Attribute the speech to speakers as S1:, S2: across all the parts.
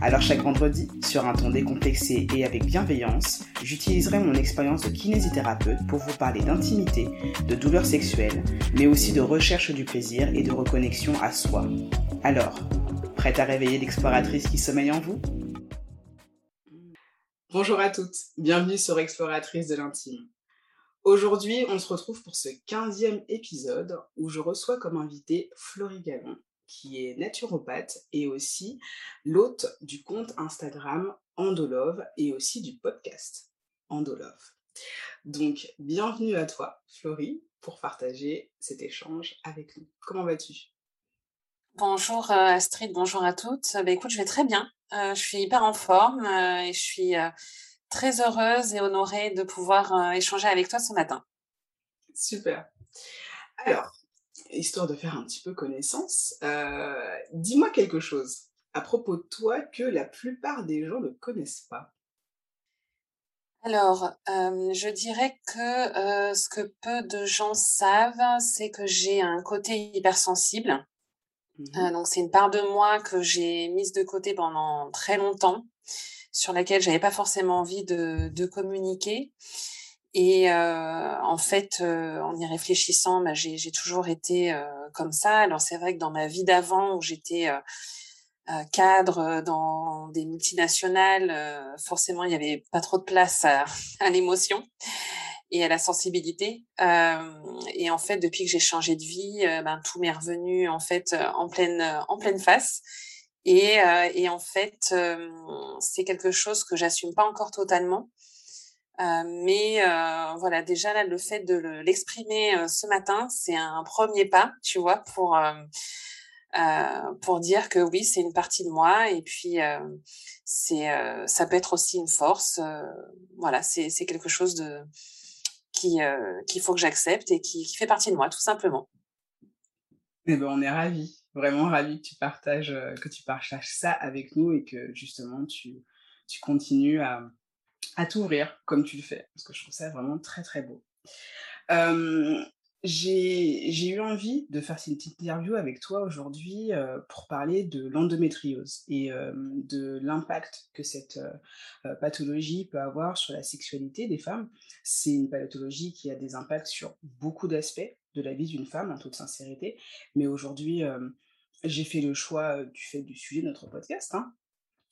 S1: Alors chaque vendredi, sur un ton décomplexé et avec bienveillance, j'utiliserai mon expérience de kinésithérapeute pour vous parler d'intimité, de douleurs sexuelles, mais aussi de recherche du plaisir et de reconnexion à soi. Alors, prête à réveiller l'exploratrice qui sommeille en vous? Bonjour à toutes, bienvenue sur Exploratrice de l'intime. Aujourd'hui, on se retrouve pour ce 15e épisode où je reçois comme invité Florie Gallon, qui est naturopathe et aussi l'hôte du compte Instagram Andolove et aussi du podcast Andolove. Donc, bienvenue à toi, Florie, pour partager cet échange avec nous. Comment vas-tu?
S2: Bonjour euh, Astrid, bonjour à toutes. Bah, écoute, je vais très bien. Euh, je suis hyper en forme euh, et je suis très heureuse et honorée de pouvoir échanger avec toi ce matin.
S1: Super. Alors, histoire de faire un petit peu connaissance, euh, dis-moi quelque chose à propos de toi que la plupart des gens ne connaissent pas.
S2: Alors, euh, je dirais que euh, ce que peu de gens savent, c'est que j'ai un côté hypersensible. Mmh donc, c'est une part de moi que j'ai mise de côté pendant très longtemps, sur laquelle j'avais pas forcément envie de, de communiquer. Et euh, en fait, euh, en y réfléchissant, bah, j'ai toujours été euh, comme ça. Alors c'est vrai que dans ma vie d'avant, où j'étais cadre dans des multinationales, forcément, il n'y avait pas trop de place à, à l'émotion et à la sensibilité. et en fait, depuis que j'ai changé de vie, ben, tout m'est revenu en fait en pleine en pleine face. Et, et en fait, c'est quelque chose que j'assume pas encore totalement. Euh, mais euh, voilà, déjà là, le fait de l'exprimer euh, ce matin, c'est un premier pas, tu vois, pour pour dire que oui, c'est une partie de moi et puis c'est ça peut être aussi une force. voilà, c'est quelque chose de qui qu'il faut que j'accepte et qui, qui, fait partie de moi, tout simplement.
S1: Eh ben, on est ravis, vraiment ravis que tu partages que tu partages ça avec nous et que justement tu tu continues à à t'ouvrir comme tu le fais, parce que je trouve ça vraiment très très beau. j'ai eu envie de faire cette petite interview avec toi aujourd'hui pour parler de l'endométriose et de l'impact que cette pathologie peut avoir sur la sexualité des femmes. C'est une pathologie qui a des impacts sur beaucoup d'aspects de la vie d'une femme, en toute sincérité. Mais aujourd'hui, j'ai fait le choix du sujet de notre podcast, hein,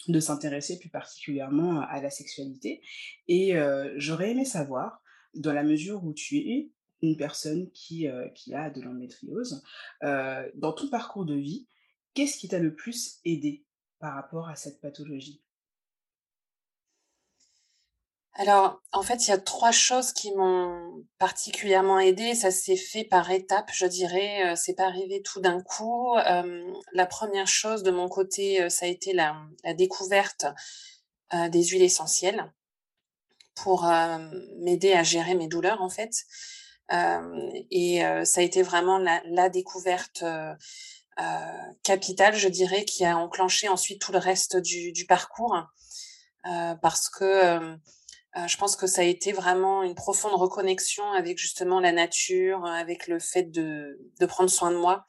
S1: de s'intéresser plus particulièrement à la sexualité. Et j'aurais aimé savoir, dans la mesure où tu es une personne qui, a de l'endométriose, dans ton parcours de vie, qu'est-ce qui t'a le plus aidé par rapport à cette pathologie?
S2: Alors, en fait, il y a trois choses qui m'ont particulièrement aidée. Ça s'est fait par étapes, je dirais. C'est pas arrivé tout d'un coup. la première chose de mon côté, ça a été la, découverte des huiles essentielles pour m'aider à gérer mes douleurs, en fait. et ça a été vraiment la, découverte capitale, je dirais, qui a enclenché ensuite tout le reste du, du parcours. parce que euh, je pense que ça a été vraiment une profonde reconnexion avec justement la nature, avec le fait de, prendre soin de moi.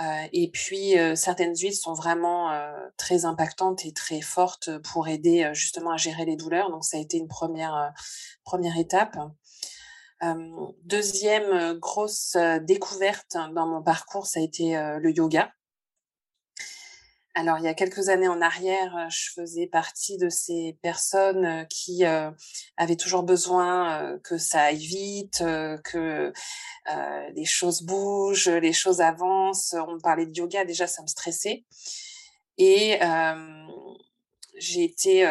S2: Euh, et puis, euh, certaines huiles sont vraiment très impactantes et très fortes pour aider justement à gérer les douleurs. Donc, ça a été une première, première étape. deuxième grosse découverte dans mon parcours, ça a été le yoga. Alors, il y a quelques années en arrière, euh, je faisais partie de ces personnes euh, qui euh, avaient toujours besoin que ça aille vite, que les choses bougent, les choses avancent. On parlait de yoga, déjà, ça me stressait. Et j'ai été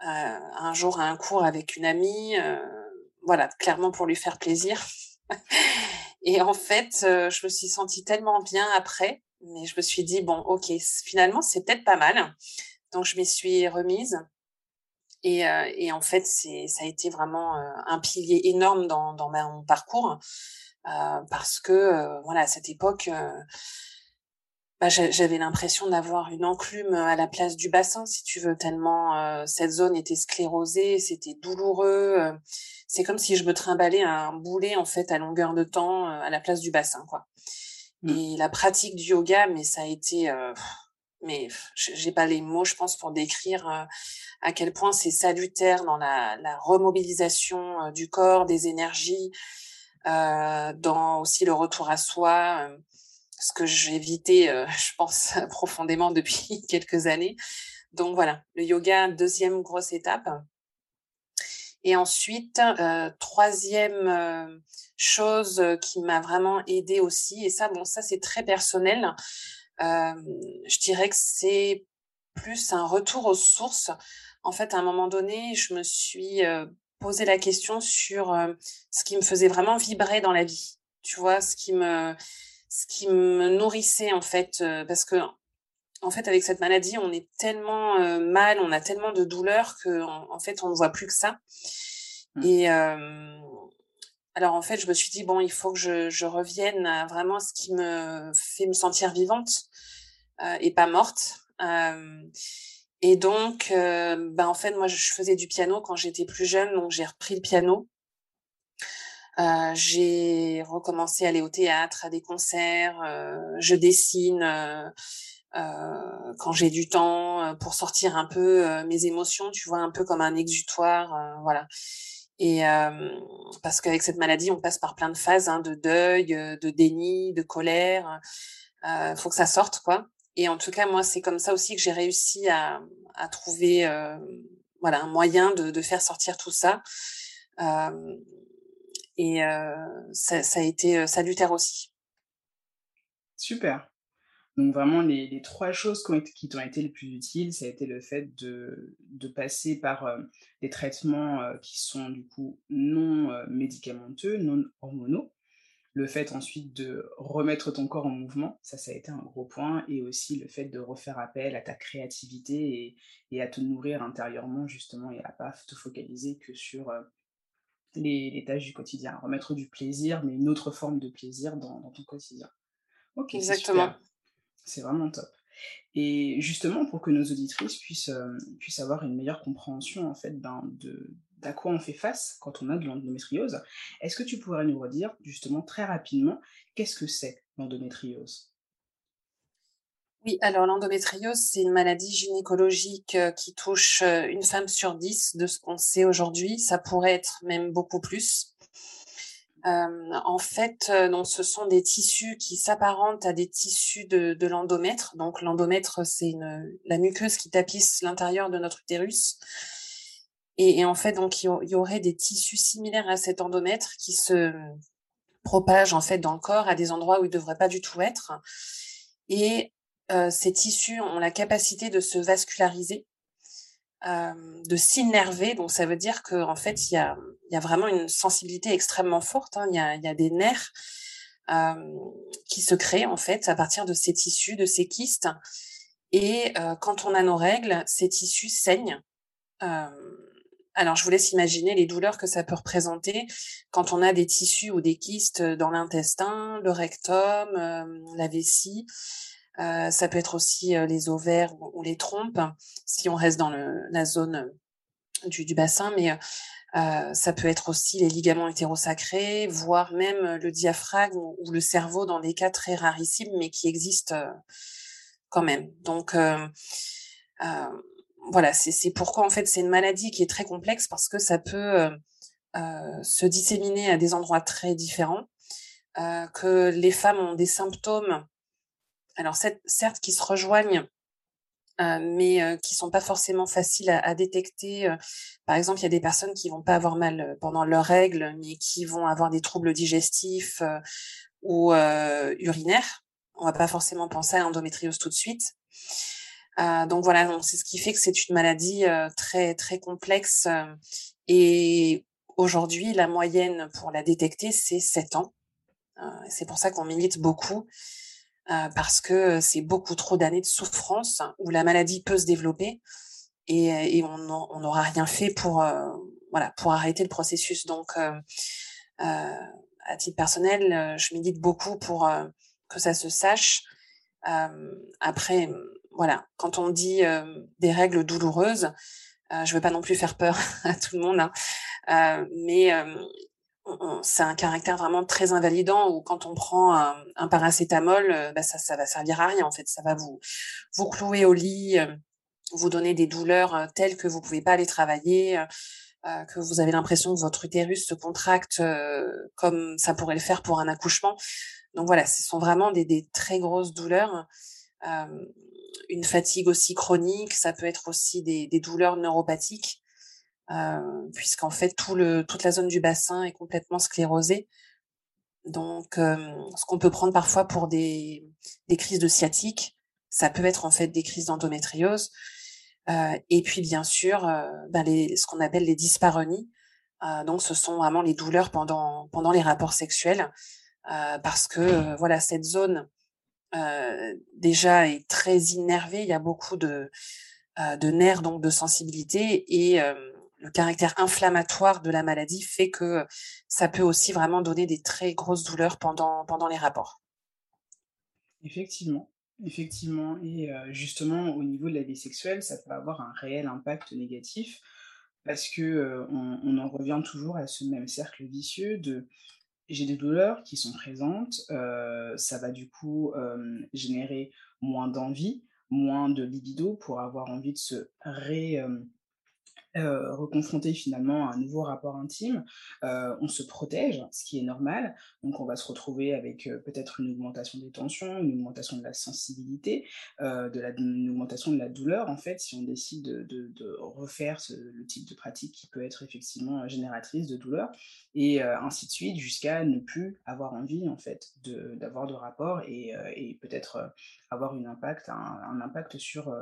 S2: un jour à un cours avec une amie, voilà, clairement pour lui faire plaisir. Et en fait, je me suis sentie tellement bien après mais je me suis dit, bon, ok, finalement, c'est peut-être pas mal. Donc, je m'y suis remise. Et, euh, et en fait, c'est, ça a été vraiment euh, un pilier énorme dans, dans mon parcours. Euh, parce que, voilà, à cette époque, bah, j'avais l'impression d'avoir une enclume à la place du bassin, si tu veux, tellement euh, cette zone était sclérosée, c'était douloureux. Euh, c'est comme si je me trimballais un boulet en fait à longueur de temps euh, à la place du bassin, quoi. Mmh. Et la pratique du yoga, mais ça a été, mais j'ai pas les mots, je pense, pour décrire à quel point c'est salutaire dans la, la remobilisation du corps, des énergies, dans aussi le retour à soi ce que j'ai évité, euh, je pense, profondément depuis quelques années. Donc voilà, le yoga, deuxième grosse étape. Et ensuite, euh, troisième euh, chose qui m'a vraiment aidée aussi, et ça, bon, ça c'est très personnel, je dirais que c'est plus un retour aux sources. En fait, à un moment donné, je me suis posé la question sur ce qui me faisait vraiment vibrer dans la vie. Tu vois, ce qui me, ce qui me nourrissait en fait, euh, parce que en fait avec cette maladie on est tellement euh, mal, on a tellement de douleurs que en, fait on ne voit plus que ça. Mmh. Et euh, alors en fait je me suis dit bon il faut que je, je revienne à vraiment ce qui me fait me sentir vivante et pas morte. et donc, ben en fait, moi, je faisais du piano quand j'étais plus jeune, donc j'ai repris le piano. Euh, j'ai recommencé à aller au théâtre, à des concerts. Euh, je dessine euh, euh quand j'ai du temps euh, pour sortir un peu mes émotions, tu vois, un peu comme un exutoire, voilà. Et parce qu'avec cette maladie, on passe par plein de phases hein, de deuil, de déni, de colère. Il faut que ça sorte, quoi. Et en tout cas, moi, c'est comme ça aussi que j'ai réussi à, trouver, voilà, un moyen de, faire sortir tout ça. Euh, et ça, ça, a été salutaire aussi.
S1: Super. Donc vraiment, les, trois choses qui, t'ont été les plus utiles, ça a été le fait de, de passer par des traitements qui sont du coup non médicamenteux, non hormonaux. Le fait ensuite de remettre ton corps en mouvement, ça, ça a été un gros point. Et aussi le fait de refaire appel à ta créativité et, à te nourrir intérieurement justement et à pas te focaliser que sur les, tâches du quotidien, remettre du plaisir, mais une autre forme de plaisir dans, ton quotidien.
S2: Exactement.
S1: C'est vraiment top. Et justement, pour que nos auditrices puissent, euh, puissent avoir une meilleure compréhension en fait de d'à quoi on fait face quand on a de l'endométriose, est-ce que tu pourrais nous redire justement très rapidement qu'est-ce que c'est l'endométriose?
S2: Oui, alors l'endométriose, c'est une maladie gynécologique euh, qui touche euh, une femme sur dix de ce qu'on sait aujourd'hui. Ça pourrait être même beaucoup plus. Euh, en fait, donc, ce sont des tissus qui s'apparentent à des tissus de, l'endomètre. Donc l'endomètre, c'est la muqueuse qui tapisse l'intérieur de notre utérus. Et, en fait, donc il y, aurait des tissus similaires à cet endomètre qui se propagent en fait dans le corps à des endroits où ils ne devraient pas du tout être. Et euh, ces tissus ont la capacité de se vasculariser, de s'innerver. Donc ça veut dire qu'en en fait, il y a, y a, vraiment une sensibilité extrêmement forte. Hein. Il y, a, y, a, des nerfs qui se créent en fait à partir de ces tissus, de ces kystes. Et quand on a nos règles, ces tissus saignent. Alors, je vous laisse imaginer les douleurs que ça peut représenter quand on a des tissus ou des kystes dans l'intestin, le rectum, la vessie. Euh, ça peut être aussi euh, les ovaires ou, les trompes, si on reste dans la zone du, du bassin, mais euh, ça peut être aussi les ligaments hétérosacrés, voire même le diaphragme ou, le cerveau dans des cas très rarissimes, mais qui existent quand même. Donc voilà, c'est pourquoi en fait c'est une maladie qui est très complexe parce que ça peut se disséminer à des endroits très différents, que les femmes ont des symptômes alors certes qui se rejoignent, euh, mais euh, qui sont pas forcément faciles à, détecter. Euh, par exemple, il y a des personnes qui vont pas avoir mal pendant leurs règles, mais qui vont avoir des troubles digestifs ou urinaires. On va pas forcément penser à l'endométriose tout de suite. donc voilà, c'est ce qui fait que c'est une maladie très très complexe. et aujourd'hui, la moyenne pour la détecter, c'est 7 ans. c'est pour ça qu'on milite beaucoup euh, parce que c'est beaucoup trop d'années de souffrance où la maladie peut se développer et, et on n'aura rien fait pour euh, voilà pour arrêter le processus. Donc, euh, à titre personnel, je médite beaucoup pour que ça se sache après, voilà, quand on dit des règles douloureuses, je ne veux pas non plus faire peur à tout le monde, hein, mais c'est un caractère vraiment très invalidant où quand on prend un, paracétamol, bah, ça, ça va servir à rien en fait. Ça va vous vous clouer au lit, vous donner des douleurs telles que vous pouvez pas aller travailler, que vous avez l'impression que votre utérus se contracte comme ça pourrait le faire pour un accouchement. Donc voilà, ce sont vraiment des, des très grosses douleurs. une fatigue aussi chronique, ça peut être aussi des, des douleurs neuropathiques euh, puisqu'en fait tout le, toute la zone du bassin est complètement sclérosée. Donc, euh, ce qu'on peut prendre parfois pour des, des crises de sciatique, ça peut être en fait des crises d'endométriose. Euh, et puis bien sûr, euh, ben les, ce qu'on appelle les dyspareunies. Euh, donc, ce sont vraiment les douleurs pendant pendant les rapports sexuels, parce que voilà cette zone déjà est très innervée. Il y a beaucoup de de nerfs donc de sensibilité et le caractère inflammatoire de la maladie fait que ça peut aussi vraiment donner des très grosses douleurs pendant, pendant les rapports.
S1: Effectivement, effectivement. Et justement, au niveau de la vie sexuelle, ça peut avoir un réel impact négatif parce que on, en revient toujours à ce même cercle vicieux de j'ai des douleurs qui sont présentes, ça va du coup générer moins d'envie, moins de libido pour avoir envie de se ré, euh, reconfronté finalement à un nouveau rapport intime, euh, on se protège, ce qui est normal. Donc on va se retrouver avec euh, peut-être une augmentation des tensions, une augmentation de la sensibilité, de une augmentation de la douleur en fait, si on décide de, refaire le type de pratique qui peut être effectivement génératrice de douleur, et ainsi de suite jusqu'à ne plus avoir envie en fait d'avoir de, rapport et, peut-être avoir une impact, un, impact sur,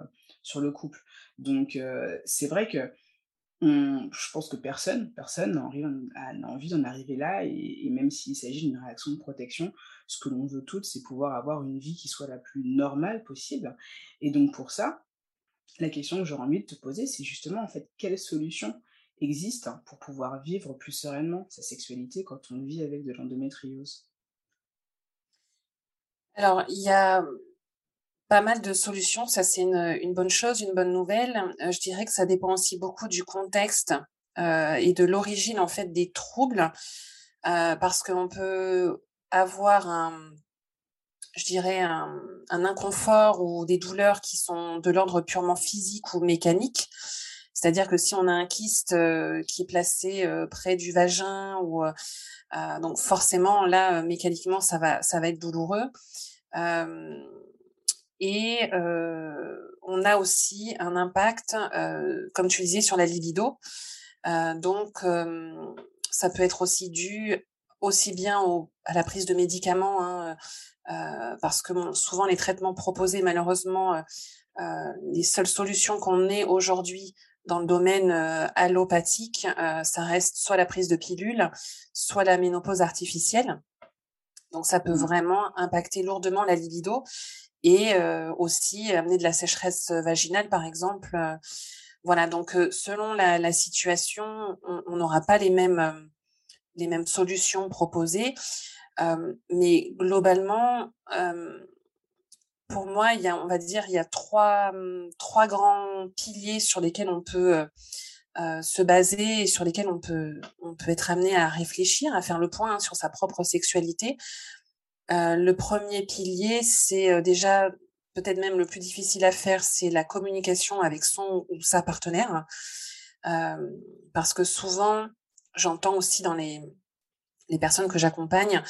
S1: sur le couple. Donc c'est vrai que je pense que personne, personne n'a envie, d'en arriver là, et, même s'il s'agit d'une réaction de protection, ce que l'on veut toutes, c'est pouvoir avoir une vie qui soit la plus normale possible. Et donc pour ça, la question que j'aurais envie de te poser, c'est justement en fait quelle solution existe pour pouvoir vivre plus sereinement sa sexualité quand on vit avec de l'endométriose?
S2: Alors, il y a pas mal de solutions, ça c'est une, bonne chose, une bonne nouvelle. Euh, je dirais que ça dépend aussi beaucoup du contexte euh, et de l'origine en fait des troubles, euh, parce qu'on peut avoir un, je dirais un, un, inconfort ou des douleurs qui sont de l'ordre purement physique ou mécanique. C'est-à-dire que si on a un kyste qui est placé près du vagin ou donc forcément là mécaniquement ça va ça va être douloureux. Et on a aussi un impact, comme tu disais, sur la libido. donc, ça peut être aussi dû aussi bien à la prise de médicaments, hein, parce que souvent les traitements proposés, malheureusement, les seules solutions qu'on ait aujourd'hui dans le domaine allopathique, ça reste soit la prise de pilules, soit la ménopause artificielle. Donc ça peut mmh. vraiment impacter lourdement la libido et aussi amener de la sécheresse vaginale, par exemple. voilà, donc selon la, situation, on n'aura pas les mêmes, les mêmes solutions proposées. mais globalement, pour moi, il y a, on va dire, il y a trois, mmh, trois grands piliers sur lesquels on peut se baser et sur lesquels on peut, on peut être amené à réfléchir, à faire le point hein, sur sa propre sexualité. Euh, le premier pilier, c'est euh, déjà peut-être même le plus difficile à faire, c'est la communication avec son ou sa partenaire. Euh, parce que souvent, j'entends aussi dans les, les personnes que j'accompagne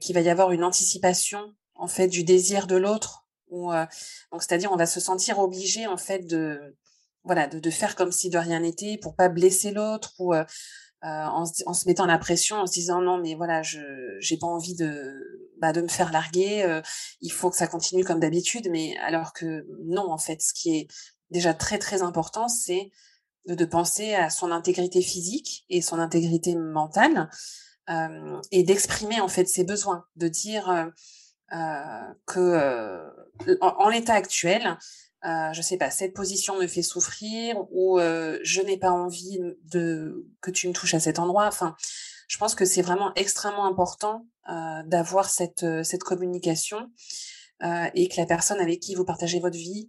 S2: qu'il va y avoir une anticipation en fait du désir de l'autre. Donc c'est-à-dire on va se sentir obligé en fait de voilà de, faire comme si de rien n'était pour pas blesser l'autre ou euh, en, se, mettant la pression, en se disant non mais voilà, je j'ai pas envie de bah, de me faire larguer, euh, il faut que ça continue comme d'habitude, mais alors que non en fait, ce qui est déjà très très important, c'est de, penser à son intégrité physique et son intégrité mentale euh, et d'exprimer en fait ses besoins, de dire euh, que en l'état actuel, je sais pas, cette position me fait souffrir ou je n'ai pas envie de que tu me touches à cet endroit. Enfin, je pense que c'est vraiment extrêmement important euh, d'avoir cette cette communication et que la personne avec qui vous partagez votre vie,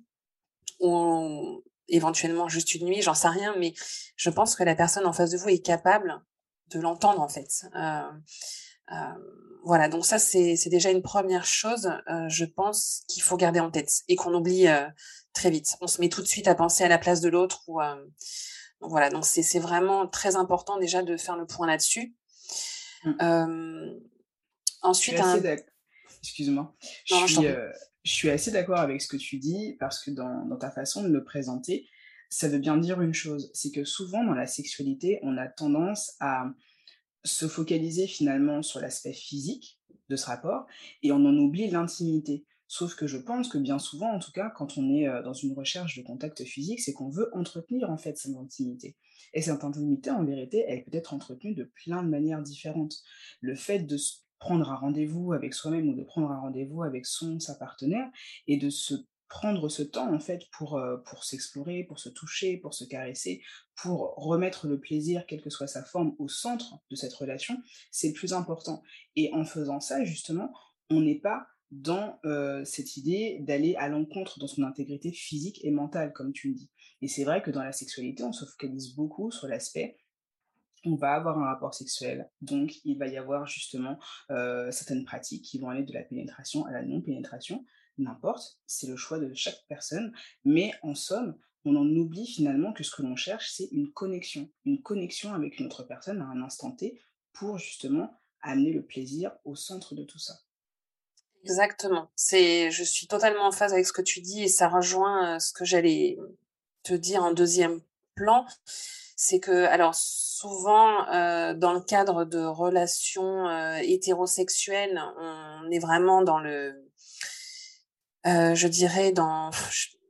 S2: ou éventuellement juste une nuit, j'en sais rien, mais je pense que la personne en face de vous est capable de l'entendre en fait. voilà, donc ça c'est déjà une première chose, je pense qu'il faut garder en tête et qu'on oublie très vite. On se met tout de suite à penser à la place de l'autre voilà, donc c'est vraiment très important déjà de faire le point là-dessus.
S1: Mmh. ensuite, excuse-moi, je, suis, assez d'accord avec ce que tu dis parce que dans, dans, ta façon de le présenter, ça veut bien dire une chose, c'est que souvent dans la sexualité, on a tendance à se focaliser finalement sur l'aspect physique de ce rapport et on en oublie l'intimité. Sauf que je pense que bien souvent, en tout cas, quand on est dans une recherche de contact physique, c'est qu'on veut entretenir en fait cette intimité. Et cette intimité, en vérité, elle peut être entretenue de plein de manières différentes. Le fait de prendre un rendez-vous avec soi-même ou de prendre un rendez-vous avec son, sa partenaire, et de se prendre ce temps en fait pour, pour s'explorer, pour se toucher, pour se caresser, pour remettre le plaisir, quelle que soit sa forme, au centre de cette relation, c'est le plus important. Et en faisant ça, justement, on n'est pas dans cette idée d'aller à l'encontre dans son intégrité physique et mentale, comme tu le dis. Et c'est vrai que dans la sexualité, on se focalise beaucoup sur l'aspect on va avoir un rapport sexuel, donc il va y avoir justement certaines pratiques qui vont aller de la pénétration à la non-pénétration, n'importe, c'est le choix de chaque personne, mais en somme, on en oublie finalement que ce que l'on cherche, c'est une connexion, une connexion avec une autre personne à un instant T pour justement amener le plaisir au centre de tout ça.
S2: Exactement. C'est, je suis totalement en phase avec ce que tu dis et ça rejoint ce que j'allais te dire en deuxième plan. C'est que, alors, souvent, dans le cadre de relations hétérosexuelles, on est vraiment dans le, je dirais, dans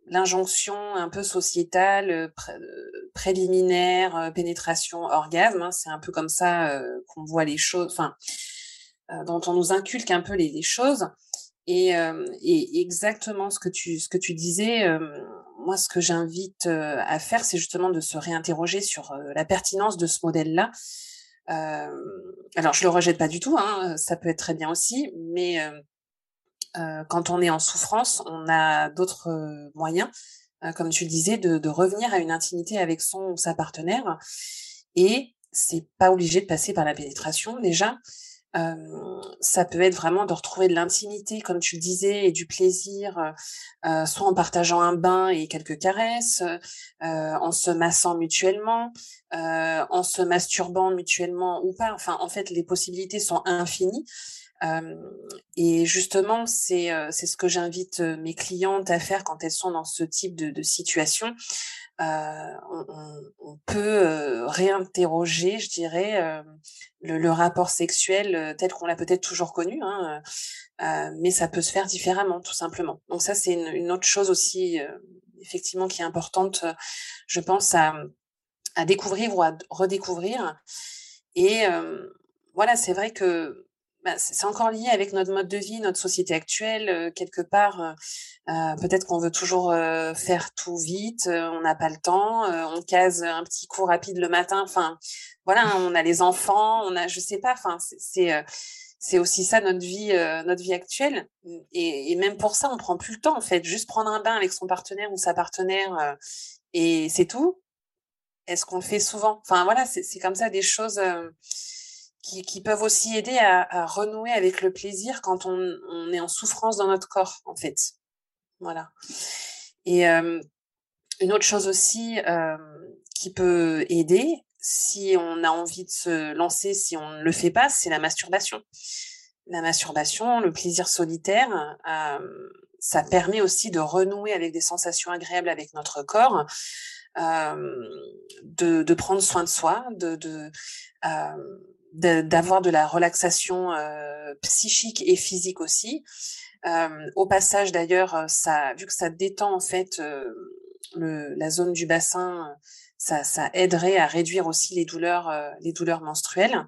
S2: l'injonction un peu sociétale, préliminaire, pénétration, orgasme. Hein. c'est un peu comme ça qu'on voit les choses. Enfin, euh, dont on nous inculque un peu les, choses. Et, euh, et, exactement ce que tu, ce que tu disais, euh, moi, ce que j'invite à faire, c'est justement de se réinterroger sur la pertinence de ce modèle-là. alors, je le rejette pas du tout, hein, ça peut être très bien aussi, mais quand on est en souffrance, on a d'autres moyens, comme tu le disais, de, de, revenir à une intimité avec son sa partenaire. Et c'est pas obligé de passer par la pénétration déjà ça peut être vraiment de retrouver de l'intimité, comme tu le disais, et du plaisir, euh, soit en partageant un bain et quelques caresses, euh, en se massant mutuellement, en se masturbant mutuellement ou pas. Enfin, en fait, les possibilités sont infinies. Et justement, c'est ce que j'invite mes clientes à faire quand elles sont dans ce type de, situation. On, peut réinterroger, je dirais, le, rapport sexuel tel qu'on l'a peut-être toujours connu, hein, mais ça peut se faire différemment, tout simplement. Donc ça, c'est une, autre chose aussi, effectivement, qui est importante, je pense, à, à découvrir ou à redécouvrir. Et voilà, c'est vrai que bah, c'est encore lié avec notre mode de vie, notre société actuelle. Euh, quelque part, euh, euh, peut-être qu'on veut toujours faire tout vite, on n'a pas le temps, on case un petit coup rapide le matin. Enfin, voilà, hein, on a les enfants, on a, je sais pas. Enfin, c'est c'est aussi ça notre vie, notre vie actuelle. Et, et, même pour ça, on prend plus le temps en fait. Juste prendre un bain avec son partenaire ou sa partenaire et c'est tout. Est-ce qu'on le fait souvent? Enfin voilà, c'est comme ça des choses qui, peuvent aussi aider à, renouer avec le plaisir quand on, est en souffrance dans notre corps, en fait. Voilà. Et euh, une autre chose aussi euh, qui peut aider, si on a envie de se lancer, si on ne le fait pas, c'est la masturbation. La masturbation, le plaisir solitaire, euh, ça permet aussi de renouer avec des sensations agréables avec notre corps, de, de, prendre soin de soi, de, de d'avoir de, la relaxation euh, psychique et physique aussi. Euh, au passage d'ailleurs, euh, ça, vu que ça détend en fait le, la zone du bassin, ça, ça, aiderait à réduire aussi les douleurs, les douleurs menstruelles.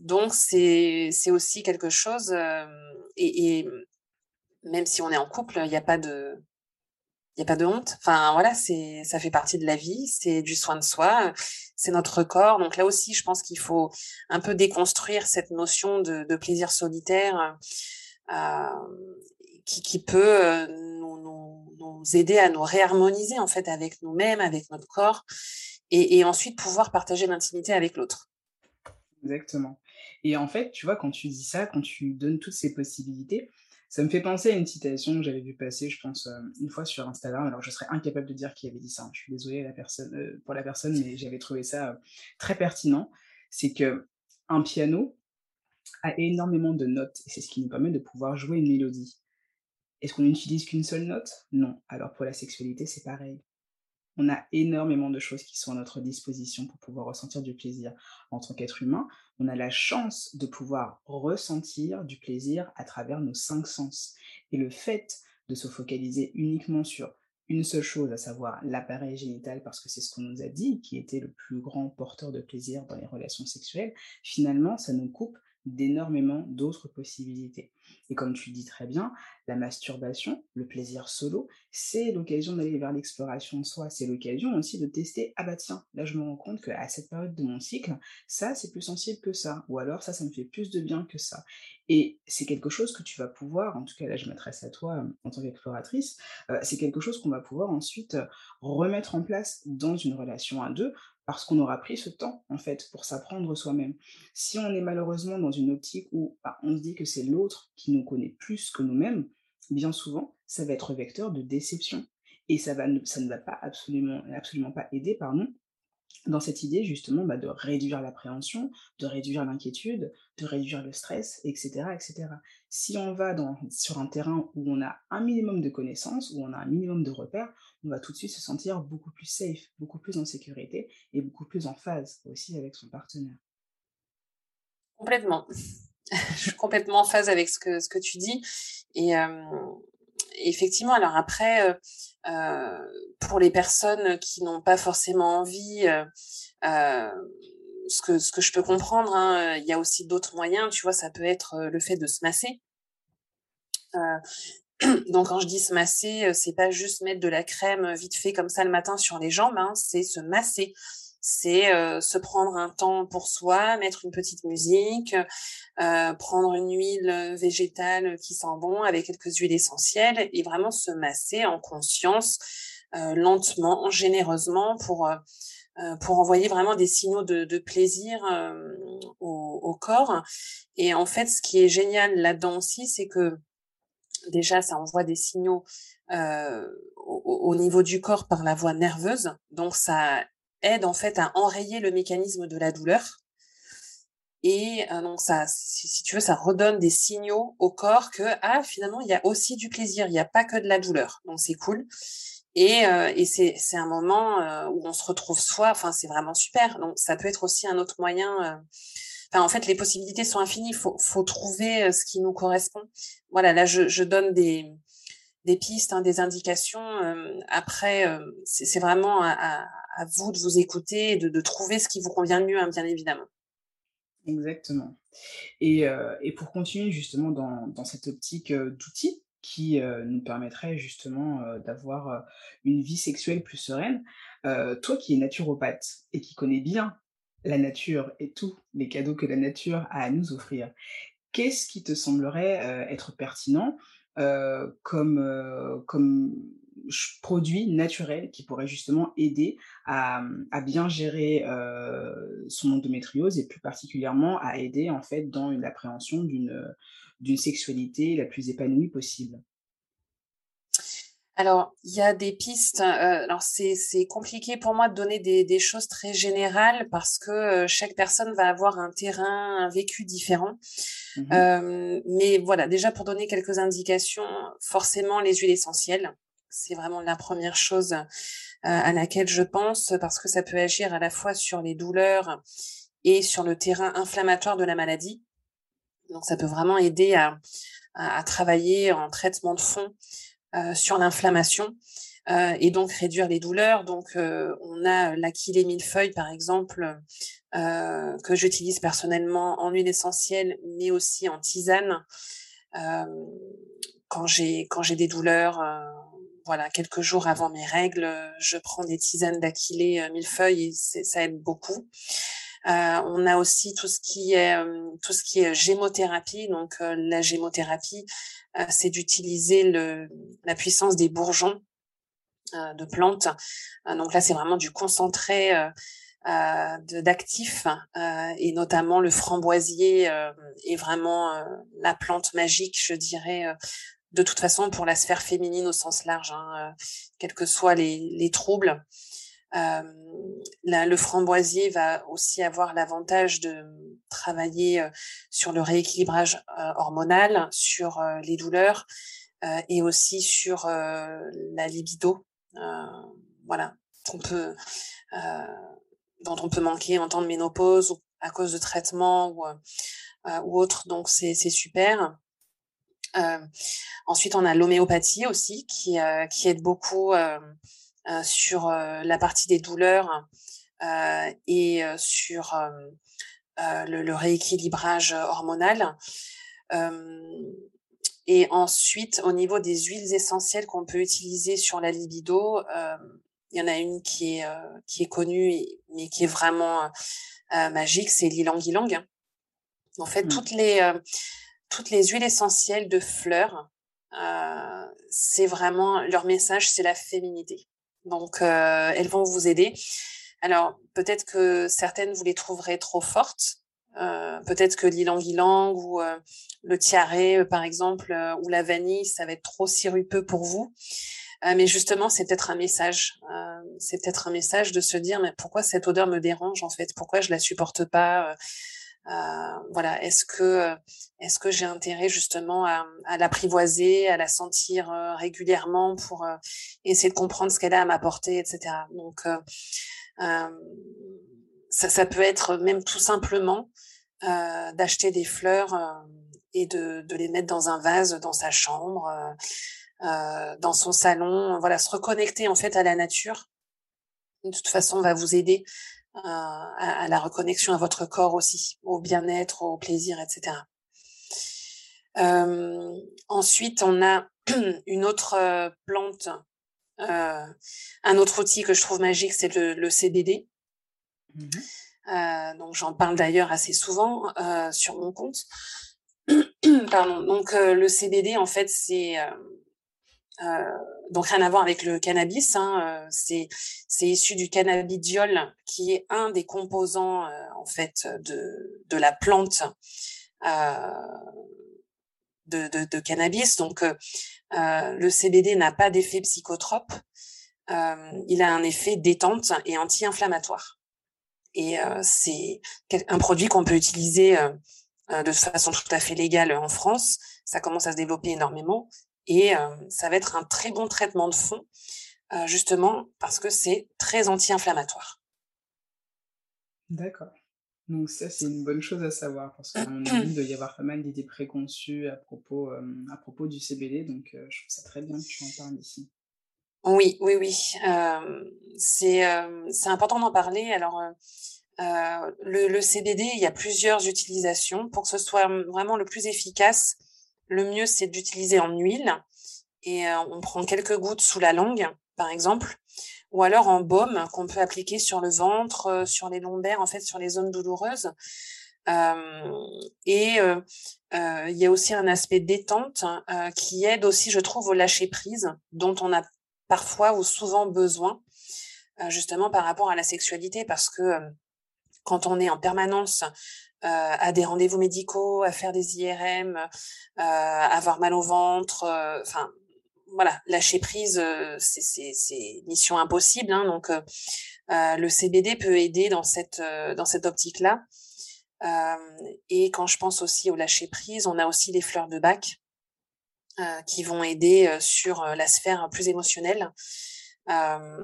S2: donc c'est c'est aussi quelque chose et, et, même si on est en couple, il n'y a pas de il y a pas de honte. Enfin voilà, c'est ça fait partie de la vie, c'est du soin de soi, c'est notre corps. Donc là aussi, je pense qu'il faut un peu déconstruire cette notion de, plaisir solitaire qui, qui, peut nous, nous, nous, aider à nous réharmoniser en fait avec nous-mêmes, avec notre corps, et, et ensuite pouvoir partager l'intimité avec l'autre.
S1: Exactement. Et en fait, tu vois, quand tu dis ça, quand tu donnes toutes ces possibilités, ça me fait penser à une citation que j'avais vu passer, je pense, euh, une fois sur Instagram. Alors, je serais incapable de dire qui avait dit ça. Hein. Je suis désolée euh, pour la personne, mais j'avais trouvé ça euh, très pertinent. C'est que un piano a énormément de notes et c'est ce qui nous permet de pouvoir jouer une mélodie. Est-ce qu'on n'utilise qu'une seule note? Non. Alors pour la sexualité, c'est pareil on a énormément de choses qui sont à notre disposition pour pouvoir ressentir du plaisir en tant qu'être humain. On a la chance de pouvoir ressentir du plaisir à travers nos cinq sens. Et le fait de se focaliser uniquement sur une seule chose, à savoir l'appareil génital, parce que c'est ce qu'on nous a dit, qui était le plus grand porteur de plaisir dans les relations sexuelles, finalement, ça nous coupe d'énormément d'autres possibilités. Et comme tu dis très bien, la masturbation, le plaisir solo, c'est l'occasion d'aller vers l'exploration de soi. C'est l'occasion aussi de tester, ah bah tiens, là je me rends compte qu'à cette période de mon cycle, ça c'est plus sensible que ça. Ou alors ça, ça me fait plus de bien que ça. Et c'est quelque chose que tu vas pouvoir, en tout cas là je m'adresse à toi euh, en tant qu'exploratrice, euh, c'est quelque chose qu'on va pouvoir ensuite euh, remettre en place dans une relation à deux parce qu'on aura pris ce temps, en fait, pour s'apprendre soi-même. Si on est malheureusement dans une optique où bah, on se dit que c'est l'autre qui nous connaît plus que nous-mêmes, bien souvent, ça va être vecteur de déception. Et ça, va, ça ne va pas absolument, absolument pas aider pardon, dans cette idée justement bah, de réduire l'appréhension, de réduire l'inquiétude, de réduire le stress, etc., etc. Si on va sur un terrain où on a un minimum de connaissances, où on a un minimum de repères, on va tout de suite se sentir beaucoup plus safe, beaucoup plus en sécurité et beaucoup plus en phase aussi avec son partenaire.
S2: Complètement. Je suis complètement en phase avec ce que, tu dis. Et, effectivement, alors après, euh, euh, pour les personnes qui n'ont pas forcément envie, euh, ce, que, ce que je peux comprendre, hein, il y a aussi d'autres moyens, tu vois, ça peut être le fait de se masser. donc quand je dis se masser, c'est pas juste mettre de la crème vite fait comme ça le matin sur les jambes, hein, c'est se masser c'est euh, se prendre un temps pour soi, mettre une petite musique, euh, prendre une huile végétale qui sent bon avec quelques huiles essentielles et vraiment se masser en conscience, euh, lentement, généreusement pour pour envoyer vraiment des signaux de, plaisir au, corps. Et en fait, ce qui est génial là-dedans aussi, c'est que déjà, ça envoie des signaux au, au, niveau du corps par la voie nerveuse. Donc, ça aide en fait à enrayer le mécanisme de la douleur. Et euh, donc ça, si, tu veux, ça redonne des signaux au corps que ah finalement il y a aussi du plaisir, il n'y a pas que de la douleur. Donc c'est cool. Et, euh, et c'est un moment euh, où on se retrouve soi. Enfin c'est vraiment super. Donc ça peut être aussi un autre moyen. Euh, enfin en fait les possibilités sont infinies. Faut faut trouver ce qui nous correspond. Voilà là je je donne des des pistes, hein, des indications. après c'est vraiment à vous de vous écouter et de, trouver ce qui vous convient le mieux, hein, bien évidemment.
S1: Exactement. Et, euh, et, pour continuer justement dans, dans cette optique euh, d'outils qui euh, nous permettrait justement d'avoir une vie sexuelle plus sereine, toi qui es naturopathe et qui connais bien la nature et tous les cadeaux que la nature a à nous offrir, qu'est-ce qui te semblerait être pertinent comme, comme produits naturels qui pourraient justement aider à, bien gérer son endométriose et plus particulièrement à aider en fait dans l'appréhension d'une d'une sexualité la plus épanouie possible.
S2: Alors, il y a des pistes. alors, c'est compliqué pour moi de donner des, des choses très générales parce que chaque personne va avoir un terrain, un vécu différent. Mmh mais voilà, déjà pour donner quelques indications, forcément les huiles essentielles. C'est vraiment la première chose euh, à laquelle je pense parce que ça peut agir à la fois sur les douleurs et sur le terrain inflammatoire de la maladie. Donc ça peut vraiment aider à, travailler en traitement de fond euh, sur l'inflammation euh, et donc réduire les douleurs. Donc on a l'achillée millefeuille par exemple que j'utilise personnellement en huile essentielle mais aussi en tisane quand j'ai quand j'ai des douleurs voilà, quelques jours avant mes règles, je prends des tisanes d'aquilée euh, millefeuille et ça aide beaucoup. on a aussi tout ce qui est tout ce qui est gémothérapie. Donc la gémothérapie, c'est d'utiliser la puissance des bourgeons de plantes. donc là, c'est vraiment du concentré d'actifs et notamment le framboisier est vraiment la plante magique, je dirais, de toute façon pour la sphère féminine au sens large, hein, quels que soient les, les troubles. Euh, le framboisier va aussi avoir l'avantage de travailler sur le rééquilibrage hormonal, sur les douleurs et aussi sur la libido. voilà, qu'on peut, dont on peut manquer en temps de ménopause ou à cause de traitements ou, ou autre. Donc c'est super. Euh, ensuite, on a l'homéopathie aussi qui, euh, qui aide beaucoup euh, sur la partie des douleurs et sur le, le, rééquilibrage hormonal. et ensuite, au niveau des huiles essentielles qu'on peut utiliser sur la libido, il y en a une qui est, qui est connue, mais qui est vraiment magique, c'est l'ilang-ilang. En fait, mmh. toutes les toutes les huiles essentielles de fleurs, euh, c'est vraiment leur message, c'est la féminité. Donc, euh, elles vont vous aider. Alors, peut-être que certaines vous les trouverez trop fortes. Euh, peut-être que l'ilang-ilang ou euh, le tiare, par exemple, euh, ou la vanille, ça va être trop sirupeux pour vous. mais justement, c'est peut-être un message. c'est peut-être un message de se dire, mais pourquoi cette odeur me dérange en fait? Pourquoi je la supporte pas? euh, voilà, est-ce que euh, est-ce que j'ai intérêt justement à, l'apprivoiser, à la sentir euh, régulièrement pour essayer de comprendre ce qu'elle a à m'apporter, etc. Donc ça, ça peut être même tout simplement d'acheter des fleurs et de, les mettre dans un vase dans sa chambre, euh, dans son salon. Voilà, se reconnecter en fait à la nature. De toute façon, va vous aider à, la reconnexion à votre corps aussi, au bien-être, au plaisir, etc. Euh, ensuite, on a une autre euh, plante, euh, un autre outil que je trouve magique, c'est le, le, CBD. Mmh donc, j'en parle d'ailleurs assez souvent sur mon compte. Pardon. Donc, le CBD, en fait, c'est euh, donc rien à voir avec le cannabis. Hein, euh, c'est issu du cannabidiol, qui est un des composants euh, en fait de de la plante de, de, de, cannabis. Donc le CBD n'a pas d'effet psychotrope. il a un effet détente et anti-inflammatoire. Et c'est un produit qu'on peut utiliser de façon tout à fait légale en France. Ça commence à se développer énormément. Et euh, ça va être un très bon traitement de fond, euh, justement parce que c'est très anti-inflammatoire.
S1: D'accord. Donc ça, c'est une bonne chose à savoir, parce qu'à mon avis, il doit y avoir pas mal d'idées préconçues à propos, euh, à propos du CBD, donc je trouve ça très bien que tu en parles ici.
S2: Oui, oui, oui. c'est important d'en parler. Alors, le, le, CBD, il y a plusieurs utilisations. Pour que ce soit vraiment le plus efficace, le mieux, c'est d'utiliser en huile et euh, on prend quelques gouttes sous la langue, par exemple, ou alors en baume qu'on peut appliquer sur le ventre, euh, sur les lombaires, en fait, sur les zones douloureuses. Euh, et il y a aussi un aspect détente qui aide aussi, je trouve, au lâcher prise, dont on a parfois ou souvent besoin, justement par rapport à la sexualité, parce que quand on est en permanence euh, à des rendez-vous médicaux, à faire des IRM, euh, avoir mal au ventre, euh, enfin voilà, lâcher prise, c'est mission impossible. Hein, donc le CBD peut aider dans cette dans cette optique-là. et quand je pense aussi au lâcher prise, on a aussi les fleurs de bac qui vont aider sur la sphère plus émotionnelle. Euh,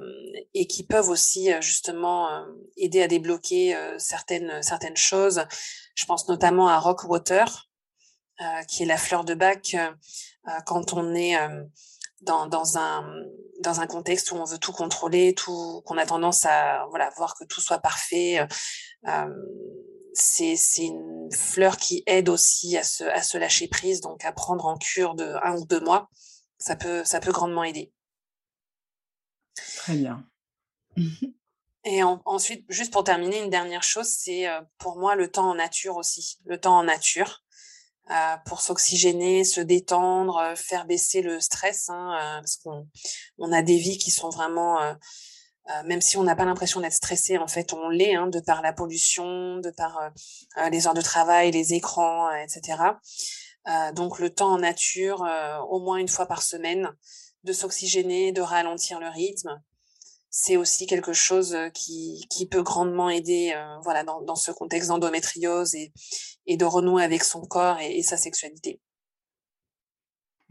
S2: et qui peuvent aussi euh, justement euh, aider à débloquer certaines certaines choses. Je pense notamment à Rockwater, qui est la fleur de bac quand on est dans, dans un dans un contexte où on veut tout contrôler, tout qu'on a tendance à voilà voir que tout soit parfait. c'est c'est une fleur qui aide aussi à se à se lâcher prise, donc à prendre en cure de un ou deux mois. Ça peut ça peut grandement aider.
S1: Très bien.
S2: Et ensuite, juste pour terminer, une dernière chose, c'est pour moi le temps en nature aussi. Le temps en nature pour s'oxygéner, se détendre, faire baisser le stress, hein, parce qu'on on a des vies qui sont vraiment, même si on n'a pas l'impression d'être stressé, en fait, on l'est, hein, de par la pollution, de par les heures de travail, les écrans, etc. donc le temps en nature, au moins une fois par semaine, de s'oxygéner, de ralentir le rythme, c'est aussi quelque chose qui, qui peut grandement aider voilà, dans, dans, ce contexte d'endométriose et, et de renouer avec son corps et, sa sexualité.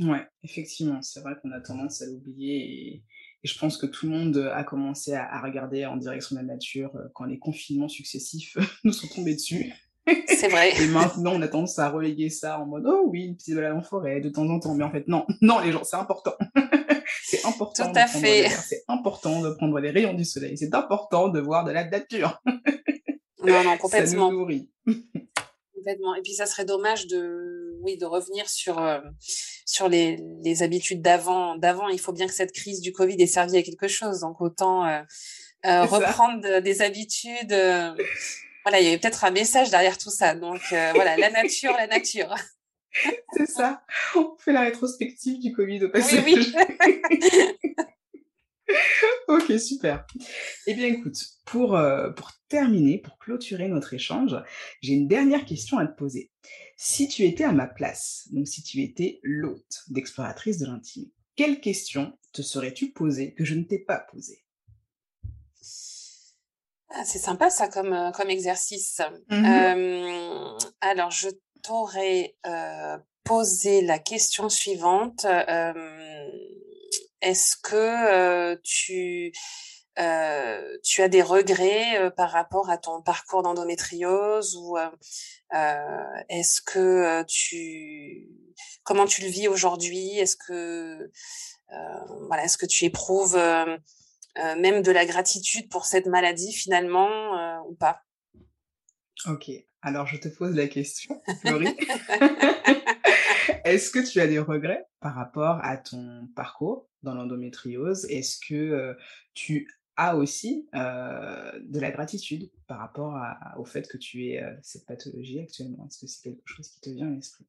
S1: Ouais, effectivement, c'est vrai qu'on a tendance à l'oublier et, je pense que tout le monde a commencé à, regarder en direction de la nature quand les confinements successifs nous sont tombés dessus.
S2: C'est vrai.
S1: et maintenant, on a tendance à reléguer ça en mode oh oui, une petite balade en forêt de temps en temps, mais en fait non, non les gens, c'est important. c'est important.
S2: Tout à fait.
S1: C'est important de prendre les rayons du soleil. C'est important de voir de la nature.
S2: non, non, complètement.
S1: Ça nous nourrit.
S2: complètement. Et puis, ça serait dommage de, oui, de revenir sur, euh, sur les, les habitudes d'avant. D'avant, il faut bien que cette crise du Covid ait servi à quelque chose. Donc, autant euh, euh, reprendre des habitudes. voilà, il y avait peut-être un message derrière tout ça. Donc, voilà, la nature, la nature.
S1: C'est ça. On fait la rétrospective du Covid au passage.
S2: Oui, oui.
S1: ok, super. Eh bien, écoute, pour, euh, pour terminer, pour clôturer notre échange, j'ai une dernière question à te poser. Si tu étais à ma place, donc si tu étais l'hôte d'Exploratrice de l'intime, quelle question te serais-tu posée que je ne t'ai pas posée?
S2: Ah, C'est sympa ça comme, euh, comme exercice. Mmh euh, alors, je t'aurais posé la question suivante. Est-ce que tu, tu as des regrets par rapport à ton parcours d'endométriose ou est-ce que tu comment tu le vis aujourd'hui? Est-ce que voilà, est-ce que tu éprouves même de la gratitude pour cette maladie finalement ou pas?
S1: Ok, alors je te pose la question, Laurie. Est-ce que tu as des regrets par rapport à ton parcours dans l'endométriose? Est-ce que euh, tu as aussi euh, de la gratitude par rapport au fait que tu aies euh, cette pathologie actuellement? Est-ce que c'est quelque chose qui te vient à l'esprit?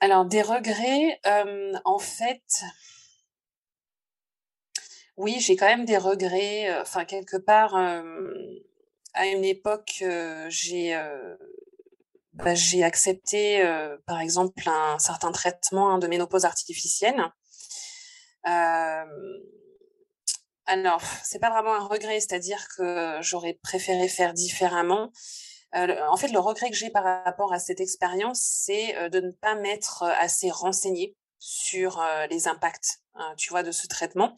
S2: Alors, des regrets, en fait, oui, j'ai quand même des regrets. Enfin, quelque part, à une époque, j'ai bah, j'ai accepté, euh, par exemple, un certain traitement de ménopause artificielle. Euh, alors, c'est pas vraiment un regret, c'est-à-dire que j'aurais préféré faire différemment. Euh, en fait, le regret que j'ai par rapport à cette expérience, c'est euh, de ne pas m'être assez renseignée sur les impacts, hein, tu vois, de ce traitement.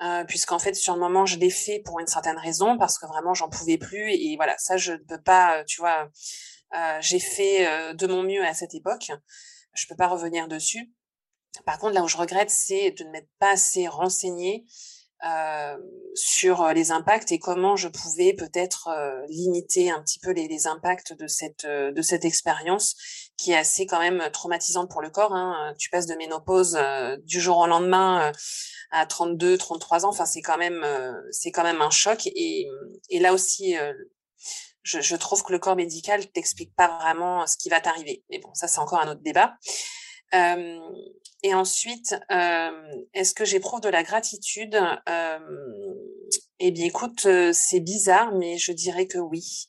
S2: Euh, puisqu'en fait sur le moment je l'ai fait pour une certaine raison parce que vraiment j'en pouvais plus et voilà ça je ne peux pas tu vois euh, j'ai fait euh, de mon mieux à cette époque. Je peux pas revenir dessus. Par contre, là où je regrette, c'est de ne m'être pas assez renseignée euh, sur les impacts et comment je pouvais peut-être limiter un petit peu les, impacts de cette de cette expérience qui est assez quand même traumatisante pour le corps. Hein. Tu passes de ménopause du jour au lendemain à 32, 33 ans. Enfin, c'est quand même c'est quand même un choc. Et, et là aussi, je, trouve que le corps médical t'explique pas vraiment ce qui va t'arriver. Mais bon, ça c'est encore un autre débat. Euh, et ensuite, euh, est-ce que j'éprouve de la gratitude? Euh, Eh bien, écoute, c'est bizarre, mais je dirais que oui,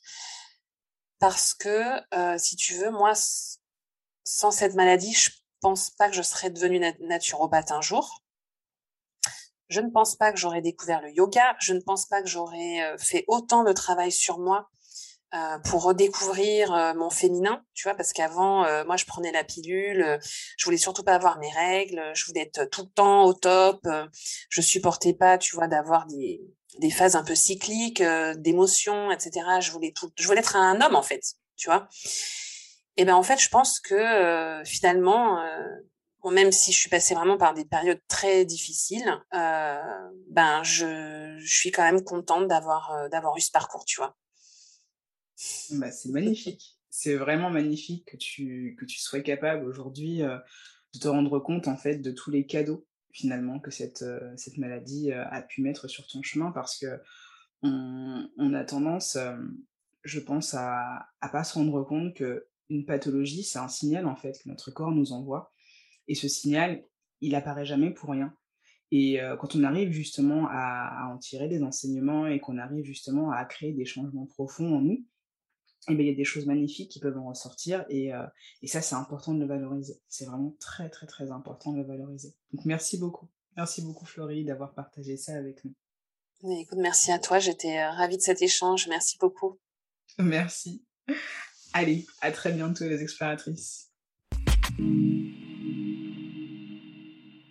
S2: parce que si tu veux, moi, sans cette maladie, je pense pas que je serais devenue naturopathe un jour. Je ne pense pas que j'aurais découvert le yoga. Je ne pense pas que j'aurais fait autant de travail sur moi euh, pour redécouvrir euh, mon féminin, tu vois, parce qu'avant, euh, moi, je prenais la pilule, je voulais surtout pas avoir mes règles, je voulais être tout le temps au top, je supportais pas, tu vois, d'avoir des, des phases un peu cycliques, d'émotions, etc. Je voulais tout, je voulais être un homme en fait, tu vois. Et ben en fait, je pense que finalement, même si je suis passée vraiment par des périodes très difficiles, ben je, je suis quand même contente d'avoir d'avoir eu ce parcours, tu vois.
S1: Bah, c'est magnifique. C'est vraiment magnifique que tu, que tu sois capable aujourd'hui euh, de te rendre compte en fait de tous les cadeaux finalement que cette, cette maladie a pu mettre sur ton chemin parce que on, a tendance, je pense, à ne pas se rendre compte qu'une pathologie, c'est un signal en fait que notre corps nous envoie. Et ce signal, il apparaît jamais pour rien. Et quand on arrive justement à, en tirer des enseignements et qu'on arrive justement à créer des changements profonds en nous, eh ben, il y a des choses magnifiques qui peuvent en ressortir et, et ça, c'est important de le valoriser. C'est vraiment très, très, très important de le valoriser. Donc, merci beaucoup. Merci beaucoup, Florie, d'avoir partagé ça avec nous.
S2: Écoute, merci à toi. J'étais ravie de cet échange. Merci beaucoup.
S1: Merci. Allez, à très bientôt, les exploratrices.